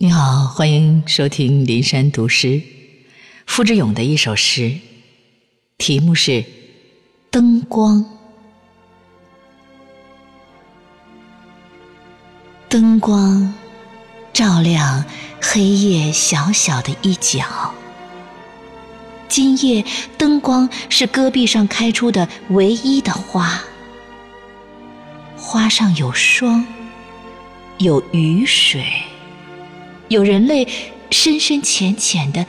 你好，欢迎收听林山读诗。付志勇的一首诗，题目是《灯光》。灯光照亮黑夜小小的一角。今夜灯光是戈壁上开出的唯一的花，花上有霜，有雨水。有人类深深浅浅的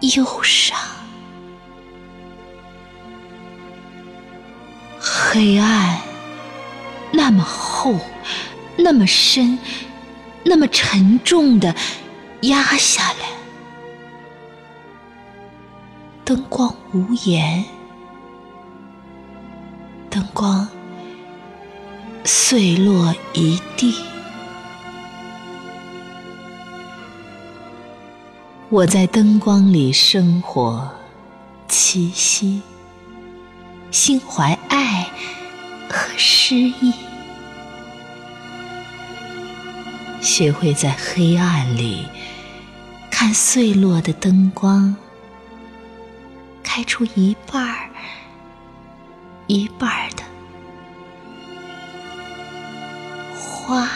忧伤，黑暗那么厚，那么深，那么沉重的压下来。灯光无言，灯光碎落一地。我在灯光里生活、栖息，心怀爱和诗意，学会在黑暗里看碎落的灯光，开出一半儿、一半儿的花。